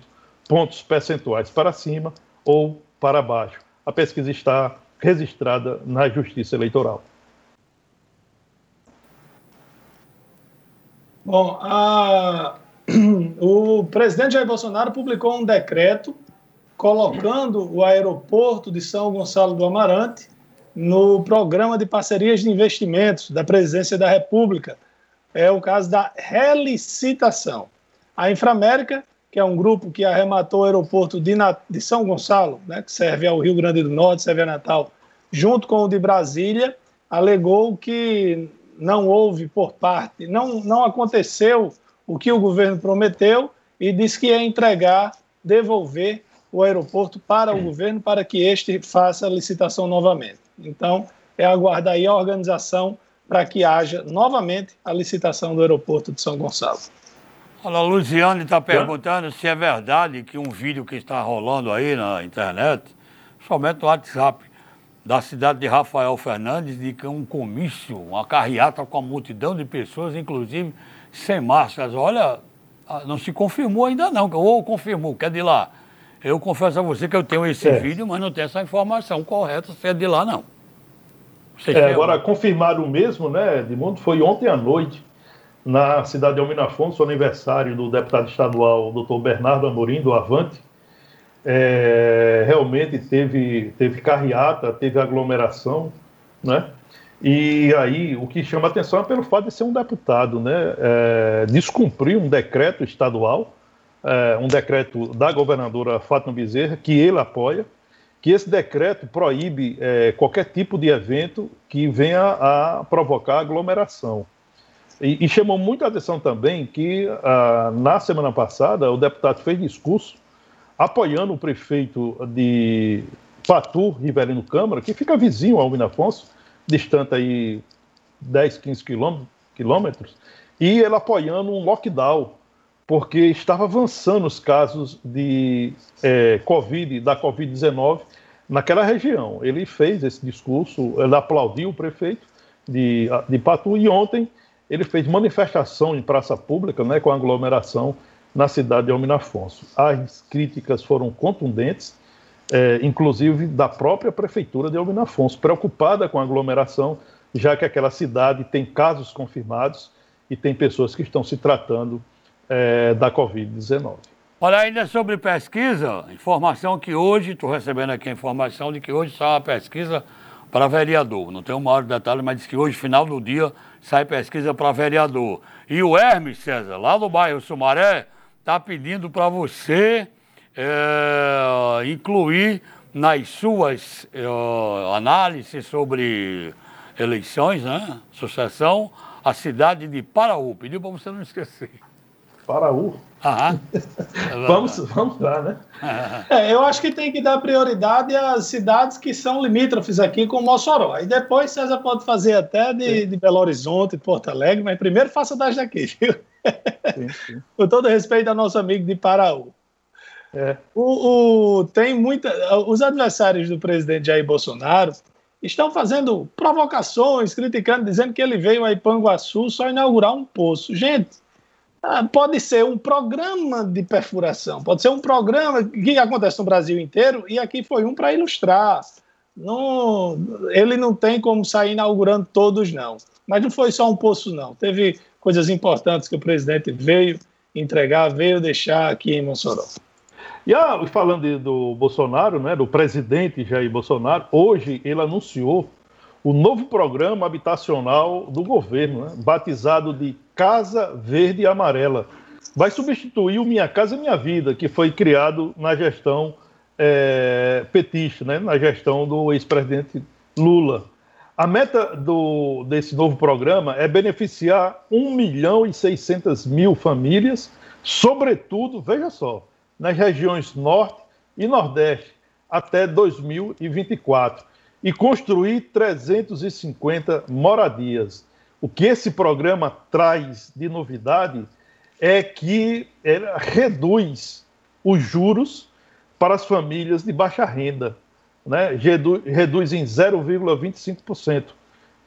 pontos percentuais para cima ou para baixo. A pesquisa está registrada na Justiça Eleitoral. Bom, a... o presidente Jair Bolsonaro publicou um decreto colocando o aeroporto de São Gonçalo do Amarante no programa de parcerias de investimentos da Presidência da República. É o caso da relicitação. A Inframérica, que é um grupo que arrematou o aeroporto de, de São Gonçalo, né, que serve ao Rio Grande do Norte, serve a Natal, junto com o de Brasília, alegou que não houve por parte, não, não aconteceu o que o governo prometeu e disse que ia entregar, devolver o aeroporto para o governo para que este faça a licitação novamente. Então, é aguardar aí a organização para que haja novamente a licitação do aeroporto de São Gonçalo. Olha, a Luziane está perguntando se é verdade que um vídeo que está rolando aí na internet, somente no WhatsApp, da cidade de Rafael Fernandes, de que um comício, uma carreata com uma multidão de pessoas, inclusive sem máscaras. Olha, ah, não se confirmou ainda não, ou confirmou, que é de lá. Eu confesso a você que eu tenho esse é. vídeo, mas não tenho essa informação correta se é de lá, não. É, agora, confirmaram mesmo, né, Edmundo, foi ontem à noite, na cidade de Almina Afonso, aniversário do deputado estadual, doutor Bernardo Amorim, do Avante, é, realmente teve, teve carreata, teve aglomeração, né? E aí o que chama atenção é pelo fato de ser um deputado, né? É, descumprir um decreto estadual, é, um decreto da governadora Fátima Bezerra, que ele apoia, que esse decreto proíbe é, qualquer tipo de evento que venha a provocar aglomeração. E, e chamou muita atenção também que ah, na semana passada o deputado fez discurso apoiando o prefeito de Patu, Rivelino Câmara, que fica vizinho ao Afonso, distante aí 10, 15 quilômetros, e ele apoiando um lockdown, porque estava avançando os casos de é, Covid, da Covid-19 naquela região. Ele fez esse discurso, ele aplaudiu o prefeito de, de Patu e ontem ele fez manifestação em praça pública né, com aglomeração na cidade de Almina Afonso. As críticas foram contundentes, é, inclusive da própria prefeitura de Almina Afonso, preocupada com a aglomeração, já que aquela cidade tem casos confirmados e tem pessoas que estão se tratando é, da Covid-19. Olha, ainda sobre pesquisa, informação que hoje, estou recebendo aqui a informação de que hoje sai uma pesquisa para vereador. Não tenho o maior detalhe, mas diz que hoje, final do dia, sai pesquisa para vereador. E o Hermes, César, lá no bairro Sumaré, está pedindo para você é, incluir nas suas é, análises sobre eleições, né, sucessão, a cidade de Paraú. Pediu para você não esquecer. Paraú. Aham. vamos, vamos lá, né? É, eu acho que tem que dar prioridade às cidades que são limítrofes aqui com Mossoró. Aí depois César pode fazer até de, de Belo Horizonte, de Porto Alegre, mas primeiro faça das daqui, viu? Sim, sim. com todo respeito ao nosso amigo de Paraú. É. O, o, tem muita, os adversários do presidente Jair Bolsonaro estão fazendo provocações, criticando, dizendo que ele veio a Ipanguaçu só inaugurar um poço. Gente, ah, pode ser um programa de perfuração, pode ser um programa que acontece no Brasil inteiro e aqui foi um para ilustrar. Não, ele não tem como sair inaugurando todos, não. Mas não foi só um poço, não. Teve coisas importantes que o presidente veio entregar, veio deixar aqui em Mossoró. E ah, falando do Bolsonaro, né, do presidente Jair Bolsonaro, hoje ele anunciou o novo programa habitacional do governo, né, batizado de Casa Verde e Amarela. Vai substituir o Minha Casa Minha Vida, que foi criado na gestão é, petista, né, na gestão do ex-presidente Lula. A meta do, desse novo programa é beneficiar 1 milhão e 600 mil famílias, sobretudo, veja só, nas regiões Norte e Nordeste, até 2024 e construir 350 moradias. O que esse programa traz de novidade é que reduz os juros para as famílias de baixa renda, né? reduz em 0,25%.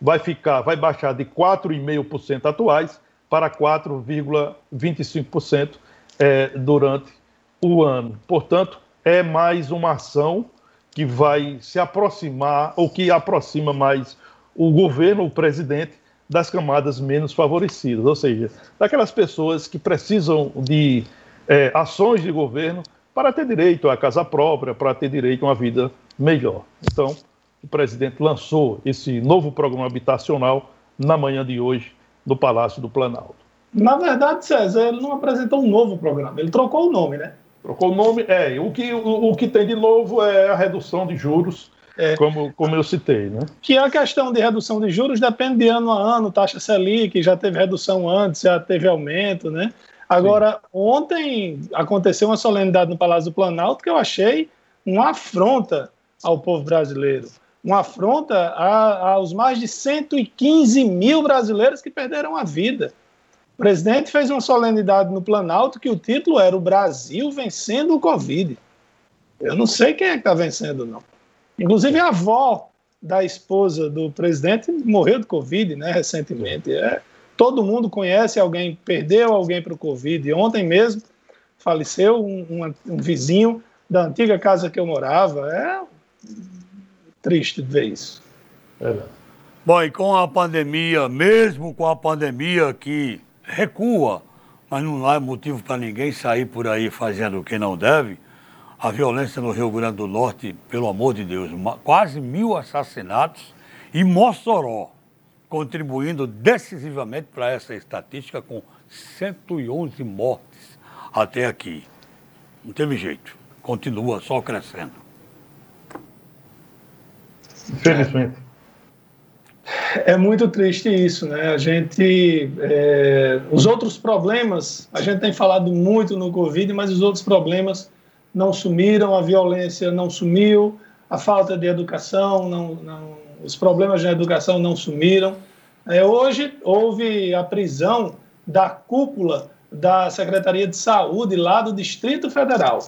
Vai ficar, vai baixar de 4,5% atuais para 4,25% é, durante o ano. Portanto, é mais uma ação que vai se aproximar, ou que aproxima mais o governo, o presidente, das camadas menos favorecidas, ou seja, daquelas pessoas que precisam de é, ações de governo para ter direito à casa própria, para ter direito a uma vida melhor. Então, o presidente lançou esse novo programa habitacional na manhã de hoje no Palácio do Planalto. Na verdade, César, ele não apresentou um novo programa, ele trocou o nome, né? Trocou o nome, é. O que, o, o que tem de novo é a redução de juros, é. como, como eu citei, né? Que a questão de redução de juros depende de ano a ano, taxa Selic, já teve redução antes, já teve aumento, né? Agora, Sim. ontem aconteceu uma solenidade no Palácio do Planalto que eu achei uma afronta ao povo brasileiro. Uma afronta aos mais de 115 mil brasileiros que perderam a vida. O presidente fez uma solenidade no Planalto que o título era O Brasil vencendo o Covid. Eu não sei quem é que está vencendo, não. Inclusive a avó da esposa do presidente morreu de Covid, né, recentemente. É, todo mundo conhece alguém, perdeu alguém para o Covid. Ontem mesmo faleceu um, um, um, vizinho da antiga casa que eu morava. É triste ver isso. É. Bom, e com a pandemia, mesmo com a pandemia que recua, mas não há motivo para ninguém sair por aí fazendo o que não deve. A violência no Rio Grande do Norte, pelo amor de Deus, quase mil assassinatos e Mossoró contribuindo decisivamente para essa estatística com 111 mortes até aqui. Não teve jeito, continua só crescendo. Infelizmente. É muito triste isso, né? A gente. É, os outros problemas, a gente tem falado muito no Covid, mas os outros problemas não sumiram, a violência não sumiu, a falta de educação não, não, os problemas na educação não sumiram. É, hoje houve a prisão da cúpula da Secretaria de Saúde lá do Distrito Federal.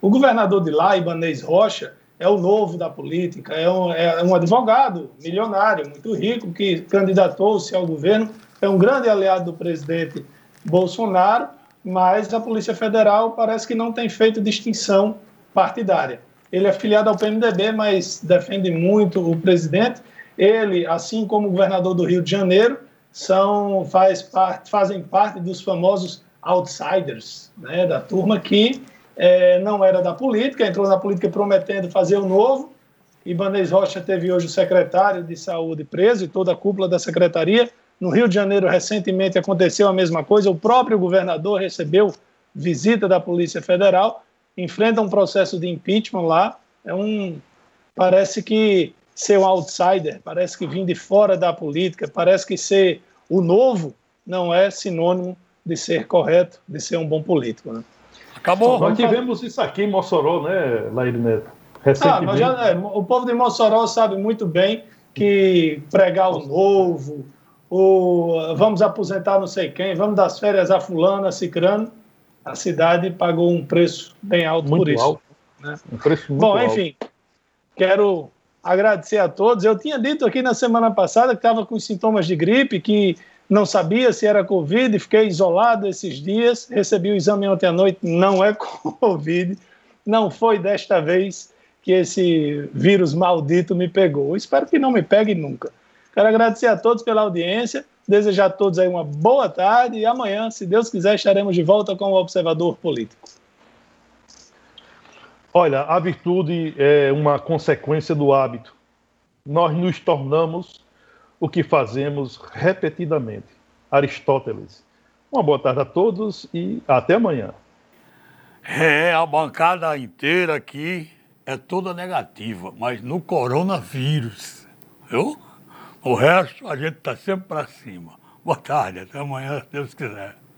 O governador de lá, Ibanez Rocha, é o novo da política, é um, é um advogado milionário, muito rico, que candidatou-se ao governo, é um grande aliado do presidente Bolsonaro, mas a Polícia Federal parece que não tem feito distinção partidária. Ele é filiado ao PMDB, mas defende muito o presidente. Ele, assim como o governador do Rio de Janeiro, são, faz parte, fazem parte dos famosos outsiders, né, da turma que é, não era da política, entrou na política prometendo fazer o novo. Ibanez Rocha teve hoje o secretário de saúde preso e toda a cúpula da secretaria. No Rio de Janeiro, recentemente, aconteceu a mesma coisa. O próprio governador recebeu visita da Polícia Federal, enfrenta um processo de impeachment lá. É um. Parece que ser um outsider, parece que vir de fora da política, parece que ser o novo não é sinônimo de ser correto, de ser um bom político. Né? Acabou. Nós tivemos isso aqui em Mossoró, né, Laíri Neto? Recentemente. Ah, já, é, o povo de Mossoró sabe muito bem que pregar o novo, o vamos aposentar não sei quem, vamos das férias a fulano, a cicrano, a cidade pagou um preço bem alto muito por isso. Alto. Né? Um preço muito Bom, enfim, quero agradecer a todos. Eu tinha dito aqui na semana passada que estava com sintomas de gripe, que não sabia se era Covid, fiquei isolado esses dias, recebi o exame ontem à noite, não é Covid, não foi desta vez que esse vírus maldito me pegou. Espero que não me pegue nunca. Quero agradecer a todos pela audiência, desejar a todos aí uma boa tarde e amanhã, se Deus quiser, estaremos de volta com o Observador Político. Olha, a virtude é uma consequência do hábito. Nós nos tornamos o que fazemos repetidamente. Aristóteles. Uma boa tarde a todos e até amanhã. É, a bancada inteira aqui é toda negativa, mas no coronavírus, viu? O resto a gente está sempre para cima. Boa tarde, até amanhã, se Deus quiser.